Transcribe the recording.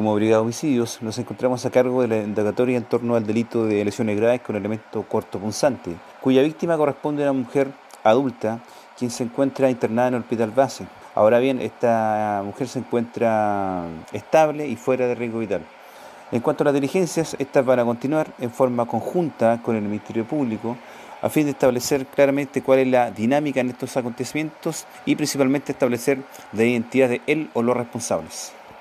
Como Brigada de Homicidios nos encontramos a cargo de la indagatoria en torno al delito de lesiones graves con elemento cortopunzante, cuya víctima corresponde a una mujer adulta quien se encuentra internada en el hospital base. Ahora bien, esta mujer se encuentra estable y fuera de riesgo vital. En cuanto a las diligencias, estas van a continuar en forma conjunta con el Ministerio Público a fin de establecer claramente cuál es la dinámica en estos acontecimientos y principalmente establecer la identidad de él o los responsables.